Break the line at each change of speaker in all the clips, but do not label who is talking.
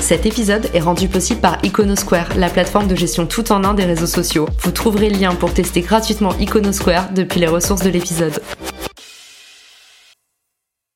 Cet épisode est rendu possible par Iconosquare, la plateforme de gestion tout en un des réseaux sociaux. Vous trouverez le lien pour tester gratuitement Iconosquare depuis les ressources de l'épisode.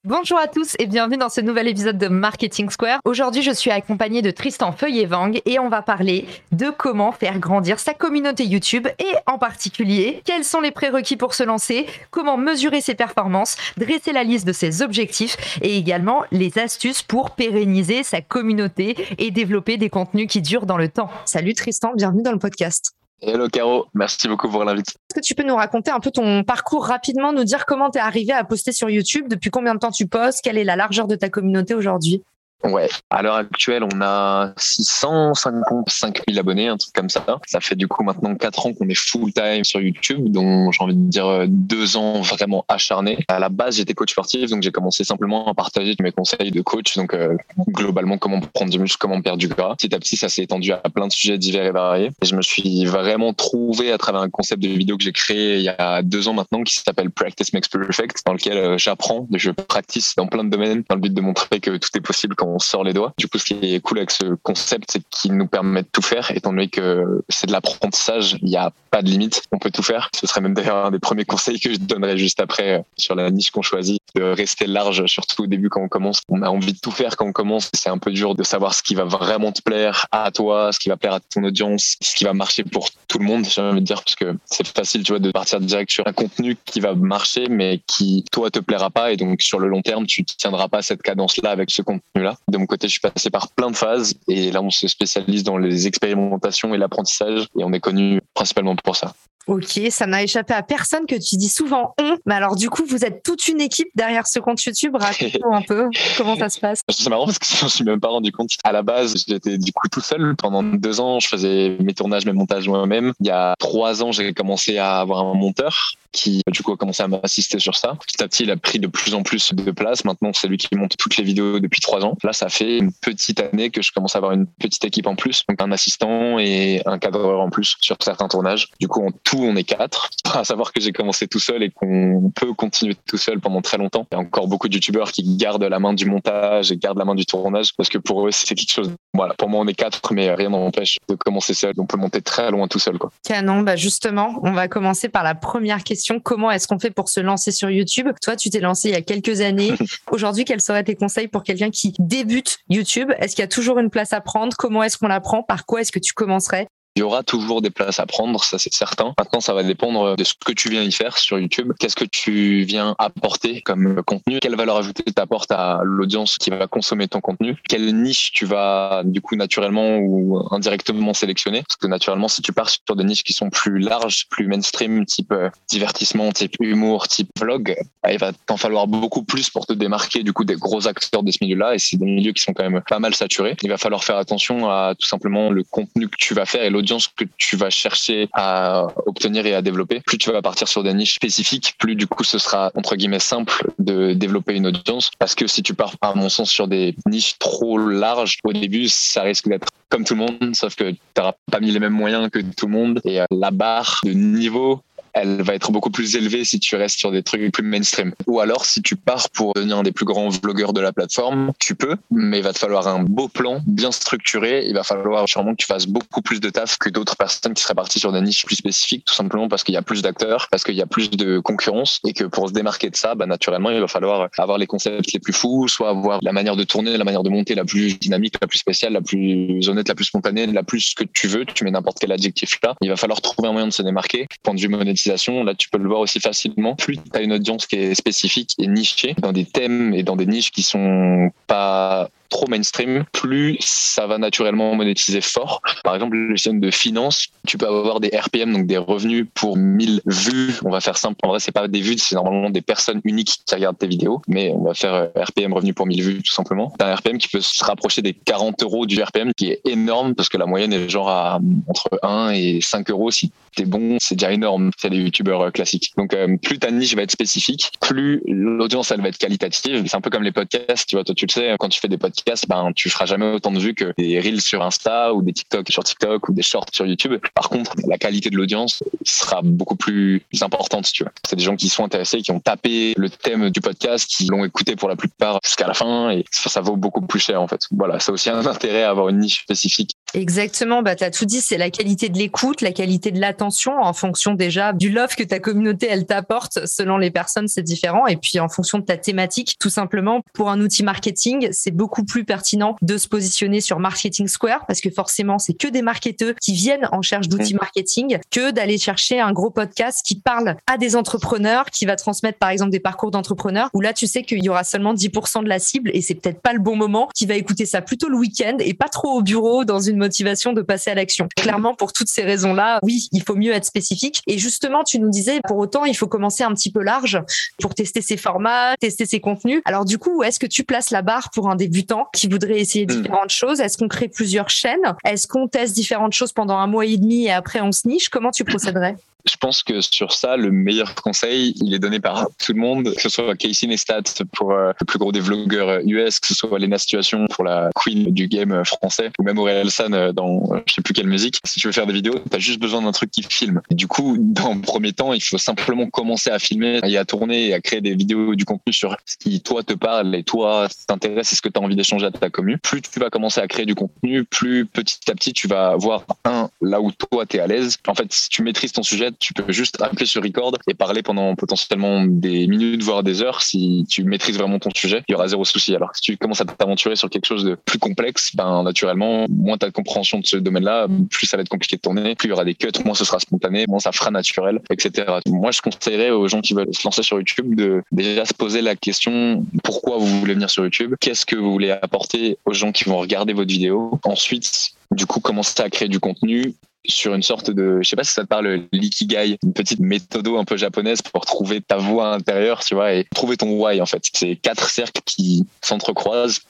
Bonjour à tous et bienvenue dans ce nouvel épisode de Marketing Square. Aujourd'hui, je suis accompagnée de Tristan Feuillet-Vang et on va parler de comment faire grandir sa communauté YouTube et en particulier quels sont les prérequis pour se lancer, comment mesurer ses performances, dresser la liste de ses objectifs et également les astuces pour pérenniser sa communauté et développer des contenus qui durent dans le temps. Salut Tristan, bienvenue dans le podcast.
Hello Caro, merci beaucoup pour l'invite.
Est-ce que tu peux nous raconter un peu ton parcours rapidement, nous dire comment tu es arrivé à poster sur YouTube, depuis combien de temps tu postes, quelle est la largeur de ta communauté aujourd'hui?
Ouais, à l'heure actuelle, on a 655 000 abonnés, un truc comme ça. Ça fait du coup maintenant 4 ans qu'on est full time sur YouTube, dont j'ai envie de dire deux ans vraiment acharnés. À la base, j'étais coach sportif, donc j'ai commencé simplement à partager mes conseils de coach, donc euh, globalement comment prendre du muscle, comment perdre du gras. Petit à petit, ça s'est étendu à plein de sujets divers et variés. Et je me suis vraiment trouvé à travers un concept de vidéo que j'ai créé il y a deux ans maintenant, qui s'appelle Practice Makes Perfect, dans lequel euh, j'apprends, je practice dans plein de domaines, dans le but de montrer que tout est possible quand on sort les doigts. Du coup, ce qui est cool avec ce concept, c'est qu'il nous permet de tout faire, étant donné que c'est de l'apprentissage, il n'y a pas de limite, on peut tout faire. Ce serait même d'ailleurs un des premiers conseils que je donnerais juste après euh, sur la niche qu'on choisit, de rester large, surtout au début quand on commence. On a envie de tout faire quand on commence. C'est un peu dur de savoir ce qui va vraiment te plaire à toi, ce qui va plaire à ton audience, ce qui va marcher pour tout le monde, j'ai envie de dire, parce que c'est facile, tu vois, de partir direct sur un contenu qui va marcher, mais qui, toi, te plaira pas. Et donc, sur le long terme, tu tiendras pas cette cadence-là avec ce contenu-là. De mon côté, je suis passé par plein de phases. Et là, on se spécialise dans les expérimentations et l'apprentissage. Et on est connu principalement pour ça.
Ok, ça n'a échappé à personne que tu dis souvent on. Mais alors, du coup, vous êtes toute une équipe derrière ce compte YouTube. Raconte-nous un peu comment ça se passe.
C'est marrant parce que je ne me suis même pas rendu compte. À la base, j'étais du coup tout seul. Pendant deux ans, je faisais mes tournages, mes montages moi-même. Il y a trois ans, j'ai commencé à avoir un monteur qui du coup a commencé à m'assister sur ça. Petit à petit, il a pris de plus en plus de place. Maintenant, c'est lui qui monte toutes les vidéos depuis trois ans. Là, ça fait une petite année que je commence à avoir une petite équipe en plus, donc un assistant et un cadreur en plus sur certains tournages. Du coup, en tout, on est quatre. À savoir que j'ai commencé tout seul et qu'on peut continuer tout seul pendant très longtemps. Il y a encore beaucoup de youtubeurs qui gardent la main du montage et gardent la main du tournage parce que pour eux, c'est quelque chose. Voilà, pour moi, on est quatre, mais rien n'empêche de commencer seul. On peut monter très loin tout seul. Quoi.
Canon, bah justement, on va commencer par la première question comment est-ce qu'on fait pour se lancer sur YouTube? Toi, tu t'es lancé il y a quelques années. Aujourd'hui, quels seraient tes conseils pour quelqu'un qui débute YouTube? Est-ce qu'il y a toujours une place à prendre? Comment est-ce qu'on la prend? Par quoi est-ce que tu commencerais?
Il y aura toujours des places à prendre, ça c'est certain. Maintenant, ça va dépendre de ce que tu viens y faire sur YouTube. Qu'est-ce que tu viens apporter comme contenu? Quelle valeur ajoutée tu apportes à l'audience qui va consommer ton contenu? Quelle niche tu vas du coup naturellement ou indirectement sélectionner? Parce que naturellement, si tu pars sur des niches qui sont plus larges, plus mainstream, type euh, divertissement, type humour, type vlog, bah, il va t'en falloir beaucoup plus pour te démarquer du coup des gros acteurs de ce milieu-là. Et c'est des milieux qui sont quand même pas mal saturés. Il va falloir faire attention à tout simplement le contenu que tu vas faire et que tu vas chercher à obtenir et à développer, plus tu vas partir sur des niches spécifiques, plus du coup ce sera entre guillemets simple de développer une audience. Parce que si tu pars, à mon sens, sur des niches trop larges, au début, ça risque d'être comme tout le monde, sauf que tu n'auras pas mis les mêmes moyens que tout le monde. Et euh, la barre de niveau elle va être beaucoup plus élevée si tu restes sur des trucs plus mainstream. Ou alors, si tu pars pour devenir un des plus grands vlogueurs de la plateforme, tu peux, mais il va te falloir un beau plan bien structuré. Il va falloir sûrement que tu fasses beaucoup plus de taf que d'autres personnes qui seraient parties sur des niches plus spécifiques, tout simplement parce qu'il y a plus d'acteurs, parce qu'il y a plus de concurrence et que pour se démarquer de ça, bah, naturellement, il va falloir avoir les concepts les plus fous, soit avoir la manière de tourner, la manière de monter la plus dynamique, la plus spéciale, la plus honnête, la plus spontanée, la plus que tu veux. Tu mets n'importe quel adjectif là. Il va falloir trouver un moyen de se démarquer. Point de vue là tu peux le voir aussi facilement. Plus tu as une audience qui est spécifique et nichée dans des thèmes et dans des niches qui sont pas trop mainstream, plus ça va naturellement monétiser fort. Par exemple, les chaînes de finance, tu peux avoir des RPM, donc des revenus pour 1000 vues. On va faire simple. En vrai, c'est pas des vues, c'est normalement des personnes uniques qui regardent tes vidéos, mais on va faire euh, RPM revenus pour 1000 vues tout simplement. T'as un RPM qui peut se rapprocher des 40 euros du RPM, qui est énorme parce que la moyenne est genre à entre 1 et 5 euros si t'es bon, c'est déjà énorme. C'est des youtubeurs euh, classiques. Donc euh, plus ta niche va être spécifique, plus l'audience elle va être qualitative. C'est un peu comme les podcasts, tu vois, toi tu le sais, quand tu fais des podcasts, ben tu feras jamais autant de vues que des reels sur Insta ou des TikTok sur TikTok ou des shorts sur YouTube. Par contre, la qualité de l'audience sera beaucoup plus importante, tu vois. C'est des gens qui sont intéressés, qui ont tapé le thème du podcast, qui l'ont écouté pour la plupart jusqu'à la fin et ça, vaut beaucoup plus cher en fait. Voilà, a aussi un intérêt à avoir une niche spécifique.
Exactement, bah tu as tout dit, c'est la qualité de l'écoute, la qualité de l'attention en fonction déjà du love que ta communauté elle t'apporte. Selon les personnes, c'est différent. Et puis en fonction de ta thématique, tout simplement pour un outil marketing, c'est beaucoup plus pertinent de se positionner sur Marketing Square parce que forcément, c'est que des marketeurs qui viennent en cherche d'outils marketing que d'aller chercher un gros podcast qui parle à des entrepreneurs, qui va transmettre par exemple des parcours d'entrepreneurs où là tu sais qu'il y aura seulement 10% de la cible et c'est peut-être pas le bon moment, qui va écouter ça plutôt le week-end et pas trop au bureau dans une motivation de passer à l'action. Clairement, pour toutes ces raisons-là, oui, il faut mieux être spécifique. Et justement, tu nous disais, pour autant, il faut commencer un petit peu large pour tester ses formats, tester ses contenus. Alors du coup, où est-ce que tu places la barre pour un débutant qui voudrait essayer hmm. différentes choses? Est-ce qu'on crée plusieurs chaînes? Est-ce qu'on teste différentes choses pendant un mois et demi et après on se niche Comment tu procéderais?
Je pense que sur ça, le meilleur conseil, il est donné par tout le monde, que ce soit Casey Neistat pour euh, le plus gros des vlogueurs US, que ce soit Lena Situation pour la queen du game français, ou même Aurélien San euh, dans euh, je sais plus quelle musique. Si tu veux faire des vidéos, tu as juste besoin d'un truc qui filme. du coup, dans le premier temps, il faut simplement commencer à filmer et à tourner et à créer des vidéos du contenu sur ce qui toi te parle et toi t'intéresse et ce que tu as envie d'échanger à ta commune. Plus tu vas commencer à créer du contenu, plus petit à petit tu vas voir un là où toi tu es à l'aise. En fait, si tu maîtrises ton sujet, tu peux juste appeler sur record et parler pendant potentiellement des minutes, voire des heures. Si tu maîtrises vraiment ton sujet, il y aura zéro souci. Alors, si tu commences à t'aventurer sur quelque chose de plus complexe, ben, naturellement, moins tu de compréhension de ce domaine-là, plus ça va être compliqué de tourner, plus il y aura des cuts, moins ce sera spontané, moins ça fera naturel, etc. Moi, je conseillerais aux gens qui veulent se lancer sur YouTube de déjà se poser la question pourquoi vous voulez venir sur YouTube, qu'est-ce que vous voulez apporter aux gens qui vont regarder votre vidéo? Ensuite, du coup, commencer à créer du contenu sur une sorte de, je sais pas si ça te parle, l'ikigai, une petite méthode un peu japonaise pour trouver ta voie intérieure, tu vois, et trouver ton why en fait. C'est quatre cercles qui s'entrecroisent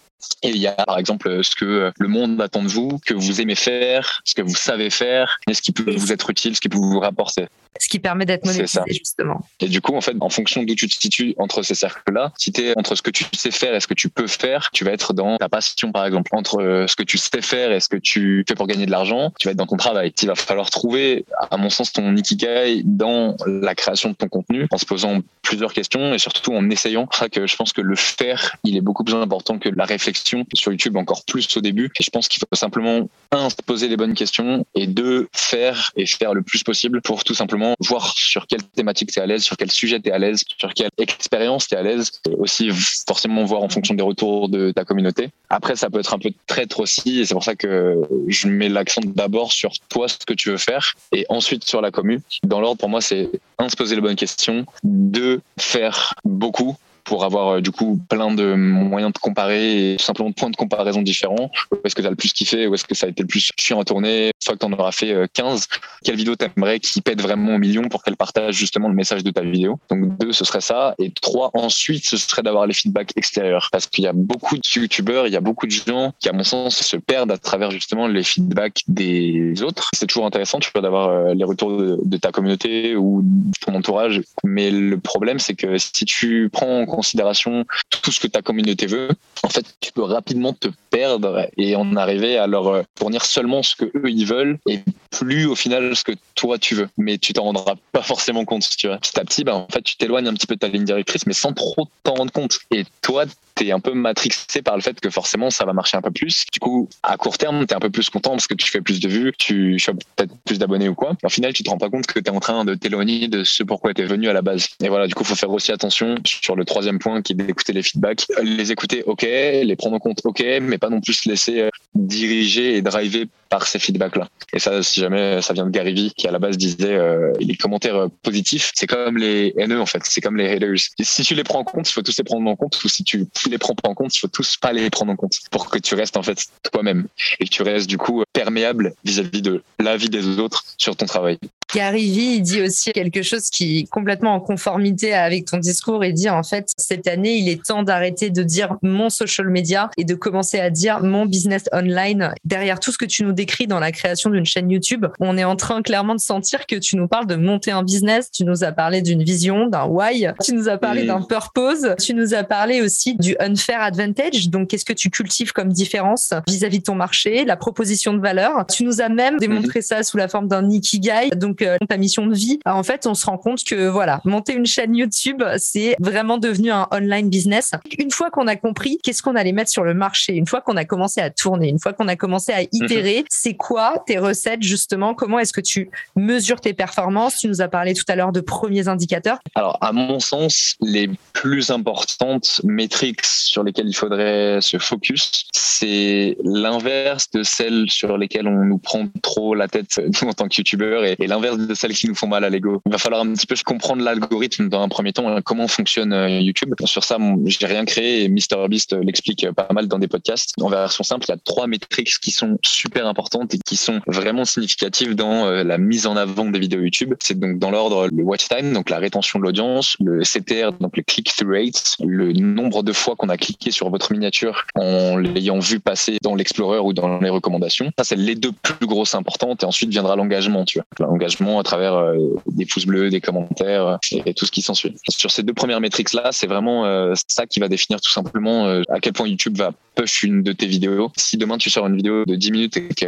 et il y a par exemple ce que le monde attend de vous, que vous aimez faire, ce que vous savez faire, et ce qui peut vous être utile, ce qui peut vous rapporter
ce qui permet d'être monétisé justement.
Et du coup, en fait, en fonction d'où tu te situes entre ces cercles-là, si tu es entre ce que tu sais faire et ce que tu peux faire, tu vas être dans ta passion, par exemple. Entre euh, ce que tu sais faire et ce que tu fais pour gagner de l'argent, tu vas être dans ton travail. Il va falloir trouver, à mon sens, ton ikigai dans la création de ton contenu, en se posant plusieurs questions et surtout en essayant. Que je pense que le faire, il est beaucoup plus important que la réflexion. Sur YouTube, encore plus au début. Et je pense qu'il faut simplement, un, se poser les bonnes questions et deux, faire et faire le plus possible pour tout simplement voir sur quelle thématique tu es à l'aise, sur quel sujet tu es à l'aise, sur quelle expérience tu es à l'aise. Aussi, forcément, voir en fonction des retours de ta communauté. Après, ça peut être un peu traître aussi. Et c'est pour ça que je mets l'accent d'abord sur toi, ce que tu veux faire, et ensuite sur la commune. Dans l'ordre, pour moi, c'est un, se poser les bonnes questions, deux, faire beaucoup pour avoir euh, du coup plein de moyens de comparer et tout simplement de points de comparaison différents. Où est-ce que tu as le plus kiffé? Où est-ce que ça a été le plus chiant à tourner? Fois que tu en auras fait 15, euh, quelle vidéo t'aimerais qui pète vraiment au million pour qu'elle partage justement le message de ta vidéo? Donc deux, ce serait ça. Et trois, ensuite, ce serait d'avoir les feedbacks extérieurs. Parce qu'il y a beaucoup de youtubeurs, il y a beaucoup de gens qui, à mon sens, se perdent à travers justement les feedbacks des autres. C'est toujours intéressant, tu peux d'avoir euh, les retours de, de ta communauté ou de ton entourage. Mais le problème, c'est que si tu prends en considération tout ce que ta communauté veut, en fait, tu peux rapidement te perdre et en arriver à leur euh, fournir seulement ce que eux ils veulent et plus au final ce que toi tu veux. Mais tu t'en rendras pas forcément compte, tu vois. Petit à petit, ben, en fait, tu t'éloignes un petit peu de ta ligne directrice, mais sans trop t'en rendre compte. Et toi, t'es un peu matrixé par le fait que forcément ça va marcher un peu plus. Du coup, à court terme, t'es un peu plus content parce que tu fais plus de vues, tu chopes peut-être plus d'abonnés ou quoi. au final, tu te rends pas compte que t'es en train de t'éloigner de ce pourquoi t'es venu à la base. Et voilà, du coup, faut faire aussi attention sur le troisième point qui est d'écouter les feedbacks. Les écouter, ok, les prendre en compte, ok, mais pas non plus se laisser euh, diriger et driver par ces feedbacks-là. Et ça, si jamais ça vient de Gary Vee, qui à la base disait euh, les commentaires positifs, c'est comme les haineux en fait, c'est comme les haters. si tu les prends en compte, il faut tous les prendre en compte, ou si tu les prends pas en compte, il faut tous pas les prendre en compte pour que tu restes en fait toi-même et que tu restes du coup perméable vis-à-vis de la vie des autres sur ton travail.
Gary Vee dit aussi quelque chose qui est complètement en conformité avec ton discours et dit en fait cette année il est temps d'arrêter de dire mon social media et de commencer à dire mon business online. Derrière tout ce que tu nous décris dans la création d'une chaîne YouTube, on est en train clairement de sentir que tu nous parles de monter un business, tu nous as parlé d'une vision, d'un why, tu nous as parlé d'un purpose, tu nous as parlé aussi du unfair advantage. Donc qu'est-ce que tu cultives comme différence vis-à-vis de ton marché, la proposition de valeur? Tu nous as même démontré ça sous la forme d'un ikigai, donc euh, ta mission de vie. en fait, on se rend compte que voilà, monter une chaîne YouTube, c'est vraiment devenu un online business. Une fois qu'on a compris qu'est-ce qu'on allait mettre sur le marché, une fois qu'on a commencé à tourner, une fois qu'on a commencé à itérer, mhm. C'est quoi tes recettes justement? Comment est-ce que tu mesures tes performances? Tu nous as parlé tout à l'heure de premiers indicateurs.
Alors, à mon sens, les plus importantes métriques sur lesquelles il faudrait se focus, c'est l'inverse de celles sur lesquelles on nous prend trop la tête nous en tant que youtubeur et, l'inverse de celles qui nous font mal à l'ego. Il va falloir un petit peu comprendre l'algorithme dans un premier temps, hein, comment fonctionne euh, YouTube. Sur ça, j'ai rien créé et MrBeast l'explique pas mal dans des podcasts. En version simple, il y a trois métriques qui sont super importantes et qui sont vraiment significatives dans euh, la mise en avant des vidéos YouTube. C'est donc dans l'ordre le watch time, donc la rétention de l'audience, le CTR, donc le click-through rate, le nombre de fois qu'on a cliqué sur votre miniature en l'ayant vu passer dans l'Explorer ou dans les recommandations. Ça, c'est les deux plus grosses importantes et ensuite viendra l'engagement, tu vois. L'engagement à travers euh, des pouces bleus, des commentaires euh, et, tout ce qui s'ensuit. Sur ces deux premières métriques là, c'est vraiment ça qui va définir tout simplement à quel point YouTube va push une de tes vidéos. Si demain tu sors une vidéo de 10 minutes et que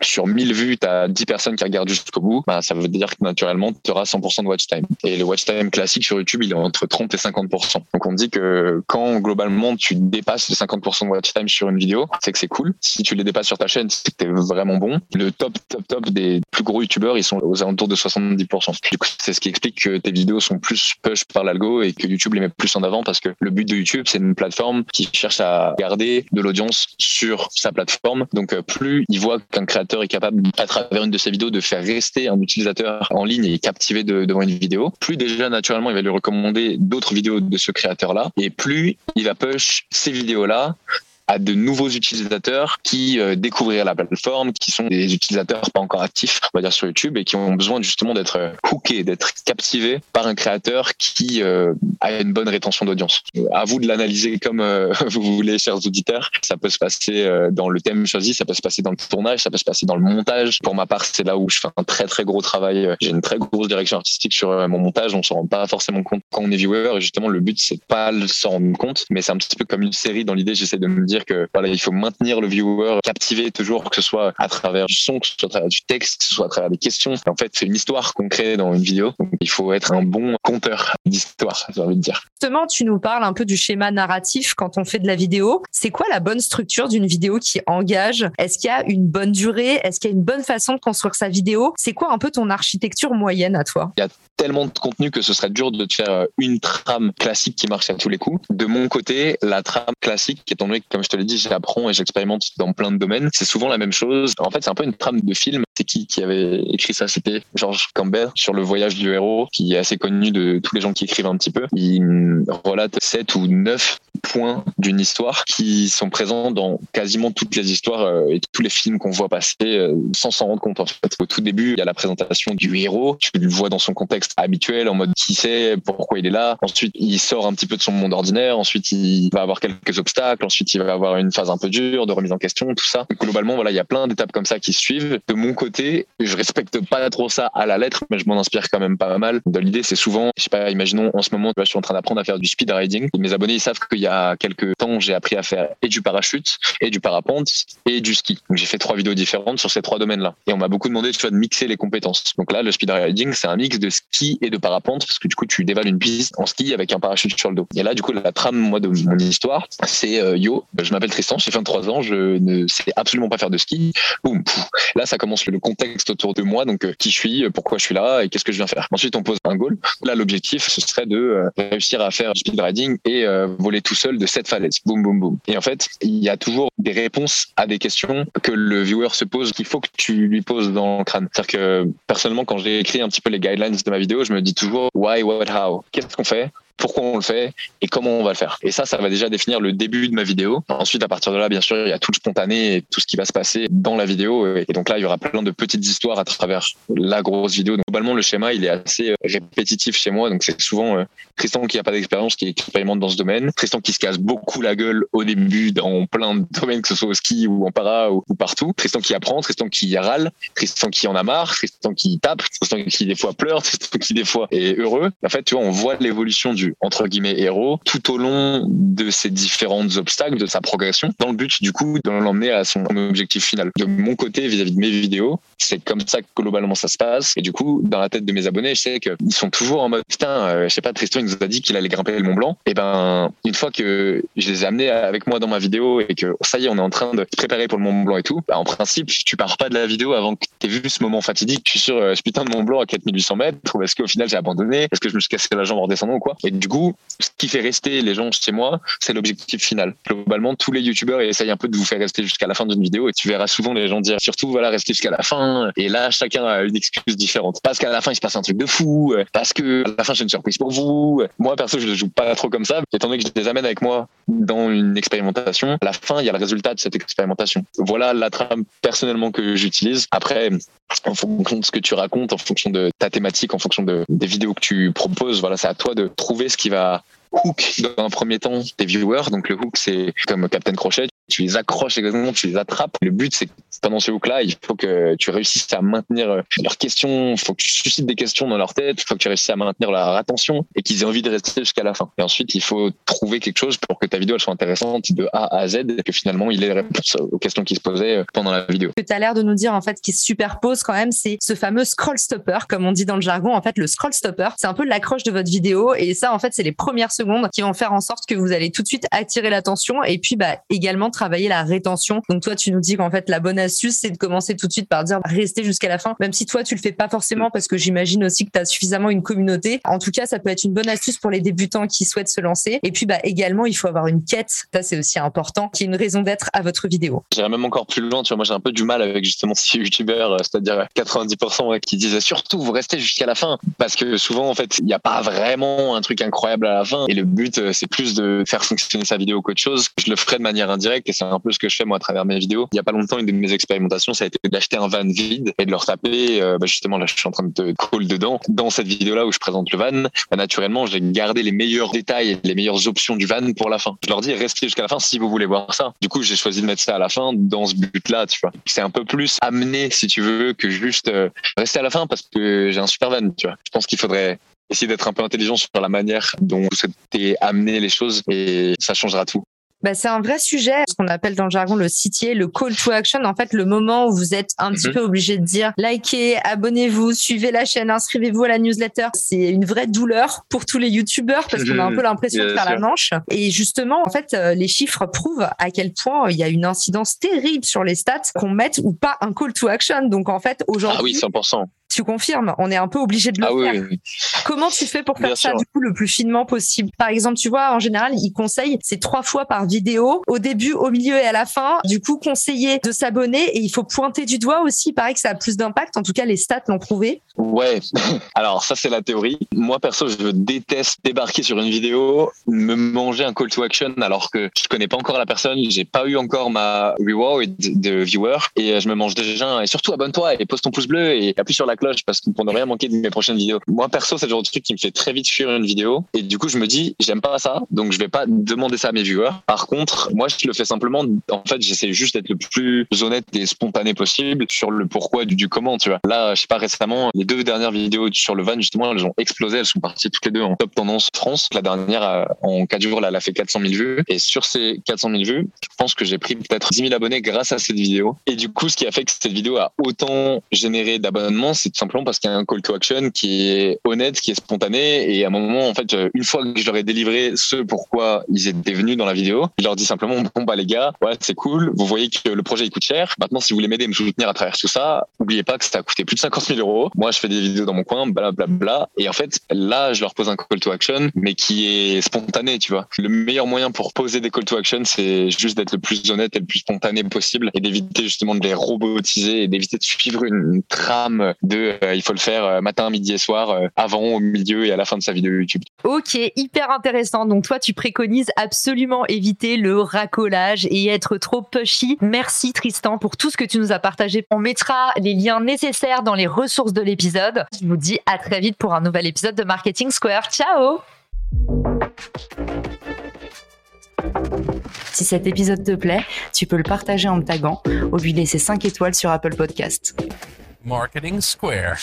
sur 1000 vues, tu as 10 personnes qui regardent jusqu'au bout, bah, ça veut dire que naturellement, tu auras 100% de watch time. Et le watch time classique sur YouTube, il est entre 30 et 50%. Donc on dit que quand globalement tu dépasses les 50% de watch time sur une vidéo, c'est que c'est cool. Si tu les dépasses sur ta chaîne, c'est que tu es vraiment bon. Le top, top, top des plus gros YouTubeurs, ils sont aux alentours de 70%. c'est ce qui explique que tes vidéos sont plus push par l'algo et que YouTube les met plus en avant parce que le but de YouTube, c'est une plateforme qui cherche à garder de l'audience sur sa plateforme. Donc, euh, plus il voit qu'un créateur est capable, à travers une de ses vidéos, de faire rester un utilisateur en ligne et captiver devant une vidéo, plus déjà, naturellement, il va lui recommander d'autres vidéos de ce créateur-là et plus il va push ces vidéos-là à de nouveaux utilisateurs qui euh, découvrirent la plateforme, qui sont des utilisateurs pas encore actifs, on va dire sur YouTube, et qui ont besoin justement d'être euh, hookés, d'être captivés par un créateur qui euh, a une bonne rétention d'audience. À vous de l'analyser comme vous voulez, chers auditeurs. Ça peut se passer dans le thème choisi, ça peut se passer dans le tournage, ça peut se passer dans le montage. Pour ma part, c'est là où je fais un très très gros travail. J'ai une très grosse direction artistique sur mon montage. On s'en rend pas forcément compte quand on est viewer. Et justement, le but c'est pas de s'en rendre compte, mais c'est un petit peu comme une série. Dans l'idée, j'essaie de me dire dire que voilà, il faut maintenir le viewer captivé toujours, que ce soit à travers du son, que ce soit à travers du texte, que ce soit à travers des questions. en fait, c'est une histoire qu'on crée dans une vidéo. Donc, il faut être un bon conteur d'histoire, j'ai envie de dire.
Justement, tu nous parles un peu du schéma narratif quand on fait de la vidéo. C'est quoi la bonne structure d'une vidéo qui engage? Est-ce qu'il y a une bonne durée? Est-ce qu'il y a une bonne façon de construire sa vidéo? C'est quoi un peu ton architecture moyenne à toi?
Il y a tellement de contenu que ce serait dur de te faire euh, une trame classique qui marche à tous les coups. De mon côté, la trame classique, étant donné que, comme je te l'ai dit, j'apprends et j'expérimente dans plein de domaines, c'est souvent la même chose. En fait, c'est un peu une trame de film. C'est qui qui avait écrit ça? C'était George Campbell sur le voyage du héros, qui est assez connu de tous les gens qui écrivent un petit peu. Il relate sept ou neuf points d'une histoire qui sont présents dans quasiment toutes les histoires euh, et tous les films qu'on voit passer euh, sans s'en rendre compte. En fait, au tout début, il y a la présentation du héros. Tu le vois dans son contexte habituel, en mode qui sait, pourquoi il est là? Ensuite, il sort un petit peu de son monde ordinaire. Ensuite, il va avoir quelques obstacles. Ensuite, il va avoir une phase un peu dure de remise en question, tout ça. globalement, voilà, il y a plein d'étapes comme ça qui suivent. Je respecte pas trop ça à la lettre, mais je m'en inspire quand même pas mal. L'idée, c'est souvent, je sais pas, imaginons en ce moment, je suis en train d'apprendre à faire du speed riding. Mes abonnés, ils savent qu'il y a quelques temps, j'ai appris à faire et du parachute, et du parapente, et du ski. Donc, j'ai fait trois vidéos différentes sur ces trois domaines-là. Et on m'a beaucoup demandé, tu vois, de mixer les compétences. Donc là, le speed riding, c'est un mix de ski et de parapente, parce que du coup, tu dévales une piste en ski avec un parachute sur le dos. Et là, du coup, la trame, moi, de mon histoire, c'est yo, je m'appelle Tristan, j'ai 23 ans, je ne sais absolument pas faire de ski. Boum, Là, ça commence le le contexte autour de moi, donc qui je suis, pourquoi je suis là et qu'est-ce que je viens faire. Ensuite, on pose un goal. Là, l'objectif, ce serait de réussir à faire speed riding et voler tout seul de cette falaise. Boum, boum, boum. Et en fait, il y a toujours des réponses à des questions que le viewer se pose qu'il faut que tu lui poses dans le crâne. C'est-à-dire que personnellement, quand j'ai écrit un petit peu les guidelines de ma vidéo, je me dis toujours why, what, how? Qu'est-ce qu'on fait? Pourquoi on le fait et comment on va le faire. Et ça, ça va déjà définir le début de ma vidéo. Ensuite, à partir de là, bien sûr, il y a tout le spontané et tout ce qui va se passer dans la vidéo. Et donc là, il y aura plein de petites histoires à travers la grosse vidéo. Donc, globalement, le schéma, il est assez euh, répétitif chez moi. Donc c'est souvent euh, Tristan qui n'a pas d'expérience, qui expérimente dans ce domaine. Tristan qui se casse beaucoup la gueule au début dans plein de domaines, que ce soit au ski ou en para ou, partout. Tristan qui apprend, Tristan qui râle, Tristan qui en a marre, Tristan qui tape, Tristan qui des fois pleure, Tristan qui des fois est heureux. En fait, tu vois, on voit l'évolution du entre guillemets héros tout au long de ces différents obstacles, de sa progression, dans le but du coup de l'emmener à son objectif final. De mon côté, vis-à-vis de mes vidéos, c'est comme ça que globalement ça se passe. Et du coup, dans la tête de mes abonnés, je sais qu'ils sont toujours en mode putain, euh, je sais pas, Tristan il nous a dit qu'il allait grimper le Mont Blanc. Et ben, une fois que je les ai amenés avec moi dans ma vidéo et que ça y est, on est en train de se préparer pour le Mont Blanc et tout, bah, en principe, tu pars pas de la vidéo avant que tu aies vu ce moment fatidique. Tu suis sur euh, ce putain de Mont Blanc à 4800 mètres. Est-ce qu'au final j'ai abandonné? Est-ce que je me suis cassé la jambe en descendant ou quoi? Et du coup, ce qui fait rester les gens chez moi, c'est l'objectif final. Globalement, tous les youtubeurs essayent un peu de vous faire rester jusqu'à la fin d'une vidéo et tu verras souvent les gens dire surtout voilà, rester jusqu'à la fin. Et là, chacun a une excuse différente. Parce qu'à la fin, il se passe un truc de fou, parce que à la fin, j'ai une surprise pour vous. Moi, perso, je ne joue pas trop comme ça, étant donné que je les amène avec moi dans une expérimentation. À la fin, il y a le résultat de cette expérimentation. Voilà la trame personnellement que j'utilise. Après, en fonction de ce que tu racontes, en fonction de ta thématique, en fonction de, des vidéos que tu proposes, voilà, c'est à toi de trouver ce qui va hook dans un premier temps tes viewers. Donc le hook, c'est comme Captain Crochet, tu les accroches exactement, tu les attrapes. Le but, c'est que pendant ce hook-là, il faut que tu réussisses à maintenir euh, leurs questions, il faut que tu suscites des questions dans leur tête, il faut que tu réussisses à maintenir leur attention et qu'ils aient envie de rester jusqu'à la fin. Et ensuite, il faut trouver quelque chose pour que ta vidéo soit intéressante de A à Z et que finalement, il ait les réponses aux questions qui se posaient euh, pendant la vidéo.
Ce que tu as l'air de nous dire, en fait, qui se superpose quand même, c'est ce fameux scroll stopper, comme on dit dans le jargon. En fait, le scroll stopper, c'est un peu l'accroche de votre vidéo et ça, en fait, c'est les premières secondes qui vont faire en sorte que vous allez tout de suite attirer l'attention et puis bah, également travailler la rétention. Donc toi, tu nous dis qu'en fait, la bonne astuce, c'est de commencer tout de suite par dire rester jusqu'à la fin, même si toi, tu le fais pas forcément parce que j'imagine aussi que tu as suffisamment une communauté. En tout cas, ça peut être une bonne astuce pour les débutants qui souhaitent se lancer. Et puis bah, également, il faut avoir une quête. Ça, c'est aussi important, qui est une raison d'être à votre vidéo.
J'irais même encore plus loin. Tu vois, moi, j'ai un peu du mal avec justement ces youtubeurs, euh, c'est-à-dire 90% qui disent surtout vous restez jusqu'à la fin parce que souvent, en fait, il n'y a pas vraiment un truc incroyable à la fin. Et le but, euh, c'est plus de faire fonctionner sa vidéo qu'autre chose. Je le ferai de manière indirecte et c'est un peu ce que je fais moi à travers mes vidéos. Il y a pas longtemps, une de mes expérimentations, ça a été d'acheter un van vide et de leur taper. Euh, bah justement, là, je suis en train de te call dedans. Dans cette vidéo-là où je présente le van, bah, naturellement, j'ai gardé les meilleurs détails les meilleures options du van pour la fin. Je leur dis restez jusqu'à la fin si vous voulez voir ça. Du coup, j'ai choisi de mettre ça à la fin dans ce but-là. C'est un peu plus amené, si tu veux, que juste euh, rester à la fin parce que j'ai un super van, tu vois. Je pense qu'il faudrait essayer d'être un peu intelligent sur la manière dont vous souhaitez amener les choses et ça changera tout.
Bah, c'est un vrai sujet, ce qu'on appelle dans le jargon le citier, le call to action. En fait, le moment où vous êtes un petit mhm. peu obligé de dire likez, abonnez-vous, suivez la chaîne, inscrivez-vous à la newsletter. C'est une vraie douleur pour tous les youtubeurs parce qu'on a un peu l'impression de faire la manche. Et justement, en fait, euh, les chiffres prouvent à quel point il y a une incidence terrible sur les stats qu'on mette ou pas un call to action. Donc, en fait, aujourd'hui.
Ah oui, 100%
tu confirmes, on est un peu obligé de le ah faire. Comment tu fais pour faire ça du coup le plus finement possible? Par exemple, tu vois, en général, ils conseillent c'est trois fois par vidéo, au début, au milieu et à la fin. Du coup, conseiller de s'abonner et il faut pointer du doigt aussi. Il paraît que ça a plus d'impact. En tout cas, les stats l'ont prouvé.
Ouais. Alors ça, c'est la théorie. Moi perso, je déteste débarquer sur une vidéo, me manger un call to action alors que je connais pas encore la personne, j'ai pas eu encore ma reward de viewer et je me mange déjà. Et surtout, abonne-toi et pose ton pouce bleu et appuie sur la parce que pour ne rien manquer de mes prochaines vidéos. Moi, perso, c'est le genre de truc qui me fait très vite fuir une vidéo. Et du coup, je me dis, j'aime pas ça, donc je vais pas demander ça à mes viewers. Par contre, moi, je le fais simplement. En fait, j'essaie juste d'être le plus honnête et spontané possible sur le pourquoi du, comment, tu vois. Là, je sais pas, récemment, les deux dernières vidéos sur le van, justement, elles ont explosé. Elles sont parties toutes les deux en top tendance France. La dernière, en 4 jours, là, elle a fait 400 000 vues. Et sur ces 400 000 vues, je pense que j'ai pris peut-être 10 000 abonnés grâce à cette vidéo. Et du coup, ce qui a fait que cette vidéo a autant généré d'abonnements, c'est simplement parce qu'il y a un call to action qui est honnête, qui est spontané. Et à un moment, en fait, une fois que je leur ai délivré ce pourquoi ils étaient venus dans la vidéo, je leur dis simplement, bon, bah, les gars, ouais, c'est cool. Vous voyez que le projet, il coûte cher. Maintenant, si vous voulez m'aider, me soutenir à travers tout ça, n'oubliez pas que ça a coûté plus de 50 000 euros. Moi, je fais des vidéos dans mon coin, blablabla. Bla, bla. Et en fait, là, je leur pose un call to action, mais qui est spontané, tu vois. Le meilleur moyen pour poser des call to action, c'est juste d'être le plus honnête et le plus spontané possible et d'éviter justement de les robotiser et d'éviter de suivre une, trame de euh, il faut le faire euh, matin, midi et soir, euh, avant, au milieu et à la fin de sa vidéo YouTube.
Ok, hyper intéressant. Donc toi, tu préconises absolument éviter le racolage et être trop pushy. Merci Tristan pour tout ce que tu nous as partagé. On mettra les liens nécessaires dans les ressources de l'épisode. Je vous dis à très vite pour un nouvel épisode de Marketing Square. Ciao
si cet épisode te plaît, tu peux le partager en me taguant ou lui laisser 5 étoiles sur Apple Podcast. Marketing Square.